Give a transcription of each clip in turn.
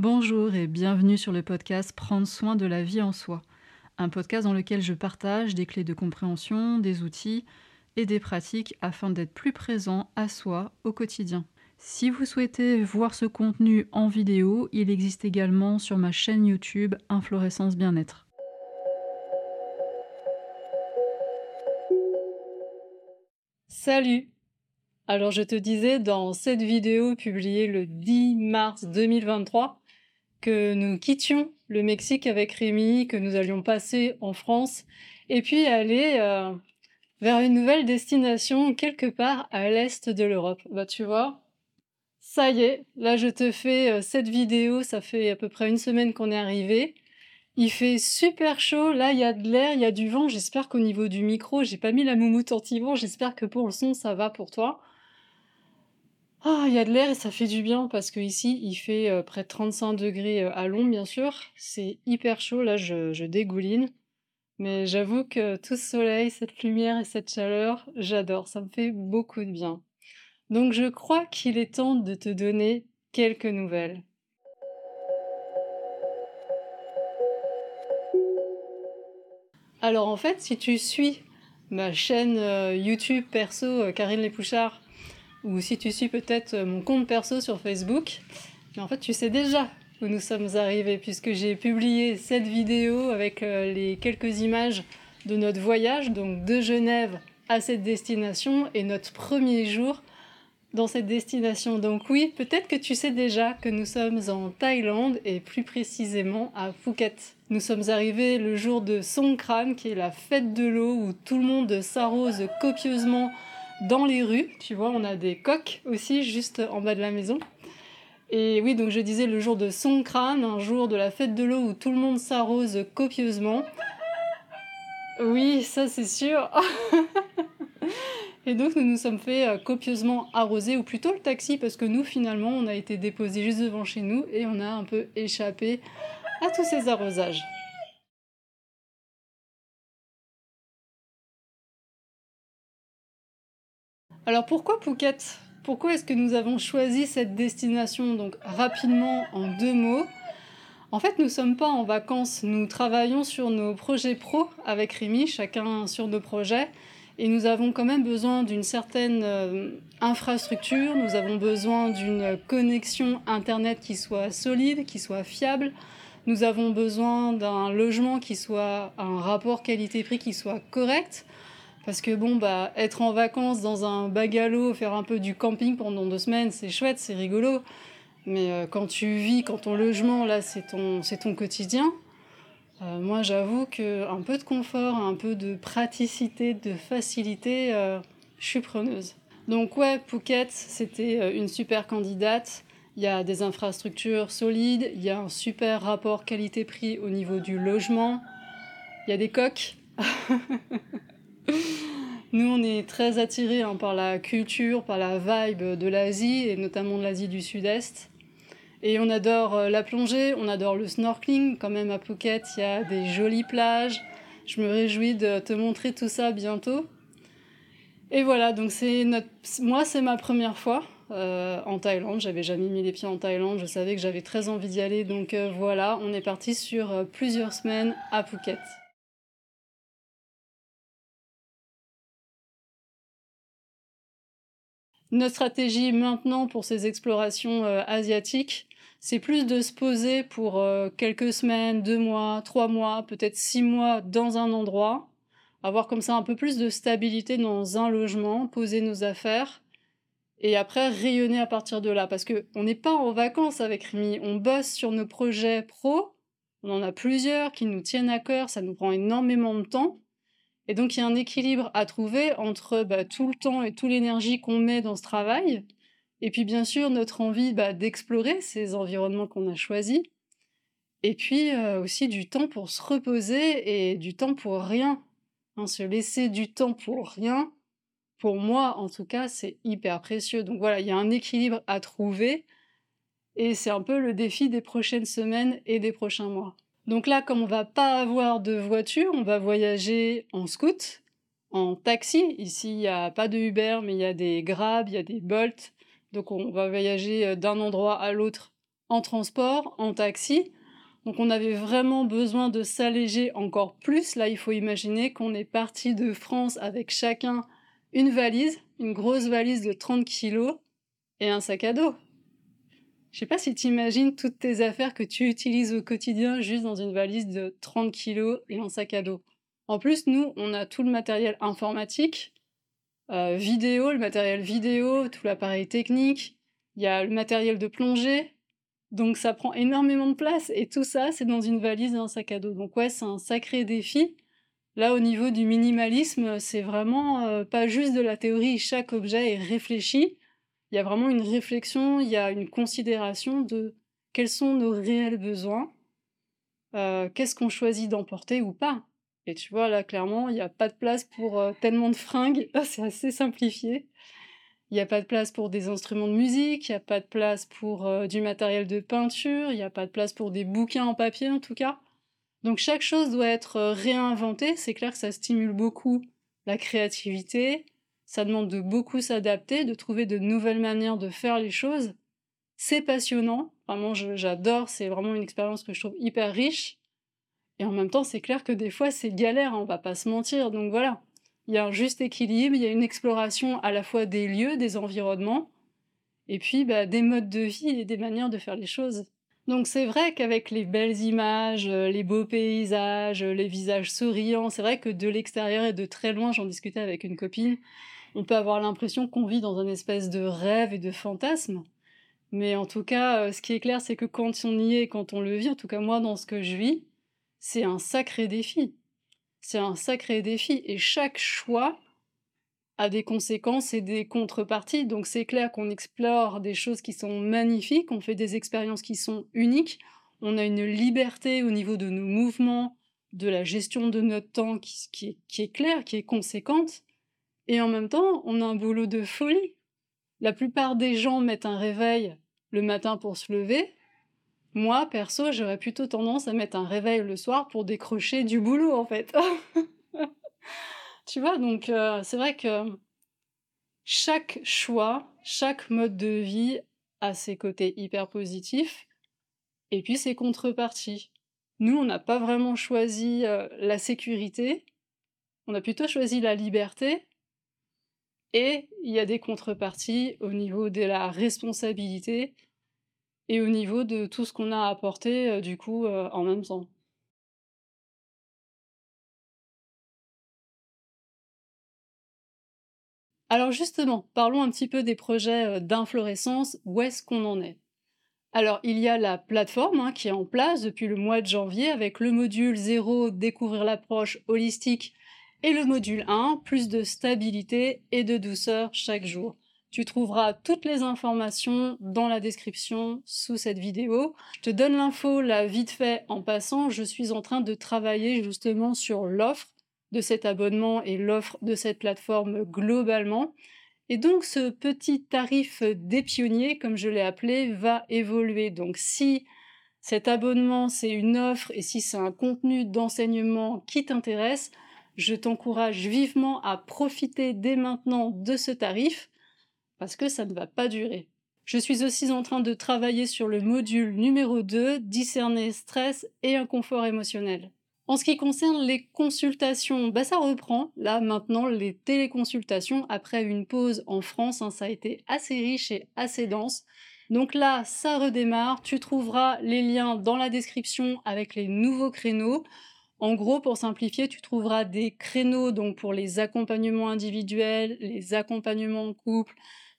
Bonjour et bienvenue sur le podcast Prendre soin de la vie en soi, un podcast dans lequel je partage des clés de compréhension, des outils et des pratiques afin d'être plus présent à soi au quotidien. Si vous souhaitez voir ce contenu en vidéo, il existe également sur ma chaîne YouTube Inflorescence Bien-être. Salut Alors je te disais dans cette vidéo publiée le 10 mars 2023 que nous quittions le Mexique avec Rémi, que nous allions passer en France, et puis aller euh, vers une nouvelle destination quelque part à l'est de l'Europe. Bah tu vois, ça y est, là je te fais euh, cette vidéo, ça fait à peu près une semaine qu'on est arrivé. Il fait super chaud, là il y a de l'air, il y a du vent, j'espère qu'au niveau du micro, j'ai pas mis la moumoute anti-vent, j'espère que pour le son ça va pour toi. Ah, il y a de l'air et ça fait du bien parce que ici il fait euh, près de 35 degrés euh, à l'ombre, bien sûr. C'est hyper chaud, là je, je dégouline. Mais j'avoue que tout ce soleil, cette lumière et cette chaleur, j'adore, ça me fait beaucoup de bien. Donc je crois qu'il est temps de te donner quelques nouvelles. Alors en fait, si tu suis ma chaîne euh, YouTube perso Karine Lépouchard, ou si tu suis peut-être euh, mon compte perso sur Facebook, mais en fait tu sais déjà où nous sommes arrivés puisque j'ai publié cette vidéo avec euh, les quelques images de notre voyage, donc de Genève à cette destination et notre premier jour dans cette destination. Donc oui, peut-être que tu sais déjà que nous sommes en Thaïlande et plus précisément à Phuket. Nous sommes arrivés le jour de Songkran qui est la fête de l'eau où tout le monde s'arrose copieusement dans les rues. Tu vois, on a des coques aussi juste en bas de la maison. Et oui, donc je disais le jour de son crâne, un jour de la fête de l'eau où tout le monde s'arrose copieusement. Oui, ça c'est sûr. et donc nous nous sommes fait euh, copieusement arroser, ou plutôt le taxi, parce que nous finalement on a été déposé juste devant chez nous et on a un peu échappé à tous ces arrosages. Alors pourquoi Phuket? Pourquoi est-ce que nous avons choisi cette destination Donc rapidement en deux mots? En fait, nous ne sommes pas en vacances, nous travaillons sur nos projets pro avec Rémi, chacun sur nos projets, et nous avons quand même besoin d'une certaine euh, infrastructure, nous avons besoin d'une connexion Internet qui soit solide, qui soit fiable, nous avons besoin d'un logement qui soit un rapport qualité-prix qui soit correct. Parce que bon, bah, être en vacances dans un bagalo, faire un peu du camping pendant deux semaines, c'est chouette, c'est rigolo. Mais euh, quand tu vis, quand ton logement, là, c'est ton, c'est ton quotidien, euh, moi, j'avoue qu'un peu de confort, un peu de praticité, de facilité, euh, je suis preneuse. Donc ouais, Phuket, c'était une super candidate. Il y a des infrastructures solides, il y a un super rapport qualité-prix au niveau du logement, il y a des coques. Nous, on est très attirés hein, par la culture, par la vibe de l'Asie, et notamment de l'Asie du Sud-Est. Et on adore euh, la plongée, on adore le snorkeling. Quand même, à Phuket, il y a des jolies plages. Je me réjouis de te montrer tout ça bientôt. Et voilà, donc c'est notre... moi, c'est ma première fois euh, en Thaïlande. J'avais jamais mis les pieds en Thaïlande. Je savais que j'avais très envie d'y aller. Donc euh, voilà, on est parti sur plusieurs semaines à Phuket. Notre stratégie maintenant pour ces explorations euh, asiatiques, c'est plus de se poser pour euh, quelques semaines, deux mois, trois mois, peut-être six mois dans un endroit, avoir comme ça un peu plus de stabilité dans un logement, poser nos affaires, et après rayonner à partir de là. Parce que on n'est pas en vacances avec Rémi, on bosse sur nos projets pro, on en a plusieurs qui nous tiennent à cœur, ça nous prend énormément de temps. Et donc, il y a un équilibre à trouver entre bah, tout le temps et toute l'énergie qu'on met dans ce travail, et puis bien sûr notre envie bah, d'explorer ces environnements qu'on a choisis, et puis euh, aussi du temps pour se reposer et du temps pour rien. Hein, se laisser du temps pour rien, pour moi en tout cas, c'est hyper précieux. Donc voilà, il y a un équilibre à trouver, et c'est un peu le défi des prochaines semaines et des prochains mois. Donc là, comme on va pas avoir de voiture, on va voyager en scoot, en taxi. Ici, il n'y a pas de Uber, mais il y a des Grab, il y a des Bolt. Donc on va voyager euh, d'un endroit à l'autre en transport, en taxi. Donc on avait vraiment besoin de s'alléger encore plus. Là, il faut imaginer qu'on est parti de France avec chacun une valise, une grosse valise de 30 kilos et un sac à dos. Je sais pas si tu imagines toutes tes affaires que tu utilises au quotidien juste dans une valise de 30 kilos et un sac à dos. En plus, nous, on a tout le matériel informatique, euh, vidéo, le matériel vidéo, tout l'appareil technique, il y a le matériel de plongée, donc ça prend énormément de place et tout ça, c'est dans une valise et un sac à dos. Donc ouais, c'est un sacré défi. Là, au niveau du minimalisme, c'est vraiment euh, pas juste de la théorie, chaque objet est réfléchi. Il y a vraiment une réflexion, il y a une considération de quels sont nos réels besoins, euh, qu'est-ce qu'on choisit d'emporter ou pas. Et tu vois, là, clairement, il n'y a pas de place pour euh, tellement de fringues. c'est assez simplifié. Il n'y a pas de place pour des instruments de musique, il n'y a pas de place pour euh, du matériel de peinture, il n'y a pas de place pour des bouquins en papier en tout cas. Donc chaque chose doit être réinventée. C'est clair que ça stimule beaucoup la créativité. Ça demande de beaucoup s'adapter, de trouver de nouvelles manières de faire les choses. C'est passionnant. Vraiment, j'adore. C'est vraiment une expérience que je trouve hyper riche. Et en même temps, c'est clair que des fois, c'est galère, on va pas se mentir. Donc voilà, il y a un juste équilibre, il y a une exploration à la fois des lieux, des environnements, et puis bah, des modes de vie et des manières de faire les choses. Donc c'est vrai qu'avec les belles images, euh, les beaux paysages, les visages souriants, c'est vrai que de l'extérieur et de très loin, j'en discutais avec une copine, on peut avoir l'impression qu'on vit dans une espèce de rêve et de fantasme. Mais en tout cas, euh, ce qui est clair, c'est que quand on y est, quand on le vit, en tout cas moi dans ce que je vis, c'est un sacré défi. C'est un sacré défi et chaque choix a des conséquences et des contreparties. Donc c'est clair qu'on explore des choses qui sont magnifiques, on fait des expériences qui sont uniques, on a une liberté au niveau de nos mouvements, de la gestion de notre temps qui, qui est claire, qui est conséquente. Et en même temps, on a un boulot de folie. La plupart des gens mettent un réveil le matin pour se lever, moi, perso, j'aurais plutôt tendance à mettre un réveil le soir pour décrocher du boulot, en fait. tu vois, donc euh, c'est vrai que chaque choix, chaque mode de vie a ses côtés hyper positifs et puis ses contreparties. Nous, on n'a pas vraiment choisi euh, la sécurité, on a plutôt choisi la liberté et il y a des contreparties au niveau de la responsabilité et au niveau de tout ce qu'on a apporté euh, du coup euh, en même temps. Alors justement, parlons un petit peu des projets euh, d'inflorescence, où est-ce qu'on en est? Alors il y a la plateforme hein, qui est en place depuis le mois de janvier avec le module 0, découvrir l'approche holistique, et le module 1, plus de stabilité et de douceur chaque jour. Tu trouveras toutes les informations dans la description sous cette vidéo. Je te donne l'info là vite fait en passant. Je suis en train de travailler justement sur l'offre de cet abonnement et l'offre de cette plateforme globalement. Et donc ce petit tarif des pionniers, comme je l'ai appelé, va évoluer. Donc si cet abonnement c'est une offre et si c'est un contenu d'enseignement qui t'intéresse, je t'encourage vivement à profiter dès maintenant de ce tarif parce que ça ne va pas durer. Je suis aussi en train de travailler sur le module numéro 2, discerner stress et inconfort émotionnel. En ce qui concerne les consultations, bah ça reprend. Là maintenant, les téléconsultations, après une pause en France, hein, ça a été assez riche et assez dense. Donc là, ça redémarre. Tu trouveras les liens dans la description avec les nouveaux créneaux. En gros, pour simplifier, tu trouveras des créneaux donc pour les accompagnements individuels, les accompagnements en couple,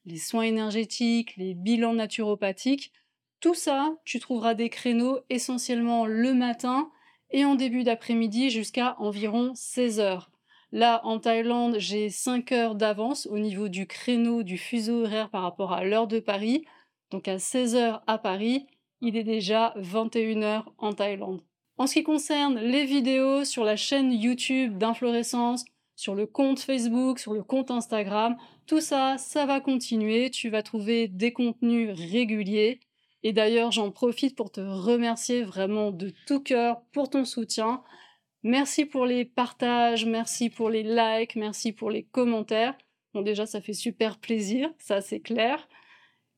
les soins énergétiques, les bilans naturopathiques. Tout ça, tu trouveras des créneaux essentiellement le matin et en début d'après-midi jusqu'à environ 16 heures. Là, en Thaïlande, j'ai 5 heures d'avance au niveau du créneau du fuseau horaire par rapport à l'heure de Paris. Donc à 16 heures à Paris, il est déjà 21 heures en Thaïlande. En ce qui concerne les vidéos sur la chaîne YouTube d'Inflorescence, sur le compte Facebook, sur le compte Instagram. Tout ça, ça va continuer. Tu vas trouver des contenus réguliers. Et d'ailleurs, j'en profite pour te remercier vraiment de tout cœur pour ton soutien. Merci pour les partages, merci pour les likes, merci pour les commentaires. Bon, déjà, ça fait super plaisir, ça c'est clair.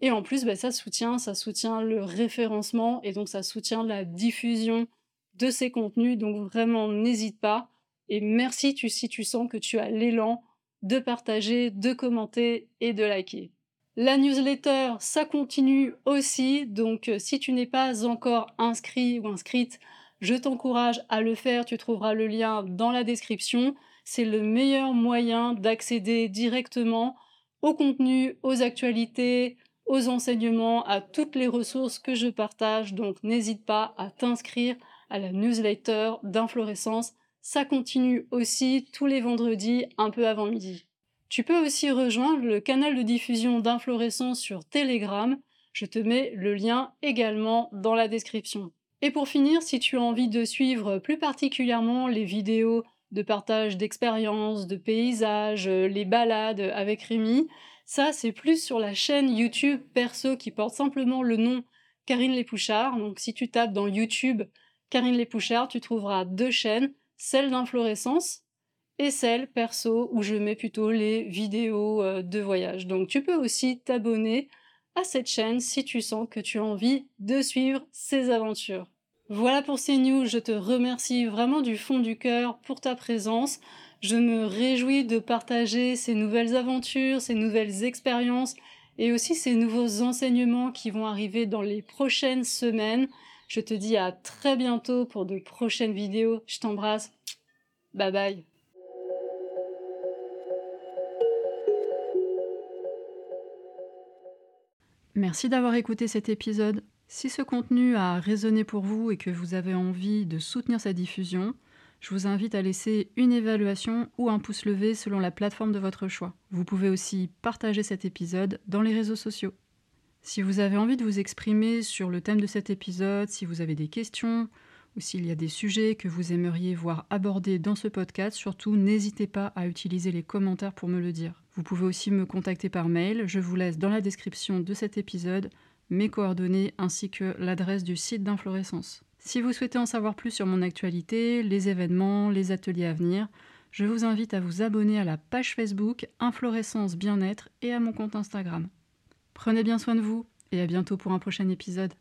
Et en plus, bah, ça soutient, ça soutient le référencement et donc ça soutient la diffusion de ces contenus. Donc vraiment, n'hésite pas. Et merci si tu sens que tu as l'élan de partager, de commenter et de liker. La newsletter, ça continue aussi. Donc euh, si tu n'es pas encore inscrit ou inscrite, je t'encourage à le faire. Tu trouveras le lien dans la description. C'est le meilleur moyen d'accéder directement au contenu, aux actualités, aux enseignements, à toutes les ressources que je partage. Donc n'hésite pas à t'inscrire à la newsletter d'Inflorescence. Ça continue aussi tous les vendredis un peu avant midi. Tu peux aussi rejoindre le canal de diffusion d'Inflorescence sur Telegram. Je te mets le lien également dans la description. Et pour finir, si tu as envie de suivre plus particulièrement les vidéos de partage d'expériences, de paysages, les balades avec Rémi, ça, c'est plus sur la chaîne YouTube perso qui porte simplement le nom Karine Lépouchard. Donc, si tu tapes dans YouTube Karine Lépouchard, tu trouveras deux chaînes, celle d'inflorescence et celle perso où je mets plutôt les vidéos euh, de voyage. Donc, tu peux aussi t'abonner à cette chaîne si tu sens que tu as envie de suivre ces aventures. Voilà pour ces news, je te remercie vraiment du fond du cœur pour ta présence. Je me réjouis de partager ces nouvelles aventures, ces nouvelles expériences et aussi ces nouveaux enseignements qui vont arriver dans les prochaines semaines. Je te dis à très bientôt pour de prochaines vidéos. Je t'embrasse. Bye bye. Merci d'avoir écouté cet épisode. Si ce contenu a résonné pour vous et que vous avez envie de soutenir sa diffusion, je vous invite à laisser une évaluation ou un pouce levé selon la plateforme de votre choix. Vous pouvez aussi partager cet épisode dans les réseaux sociaux. Si vous avez envie de vous exprimer sur le thème de cet épisode, si vous avez des questions ou s'il y a des sujets que vous aimeriez voir abordés dans ce podcast, surtout n'hésitez pas à utiliser les commentaires pour me le dire. Vous pouvez aussi me contacter par mail, je vous laisse dans la description de cet épisode mes coordonnées ainsi que l'adresse du site d'Inflorescence. Si vous souhaitez en savoir plus sur mon actualité, les événements, les ateliers à venir, je vous invite à vous abonner à la page Facebook Inflorescence Bien-être et à mon compte Instagram. Prenez bien soin de vous et à bientôt pour un prochain épisode.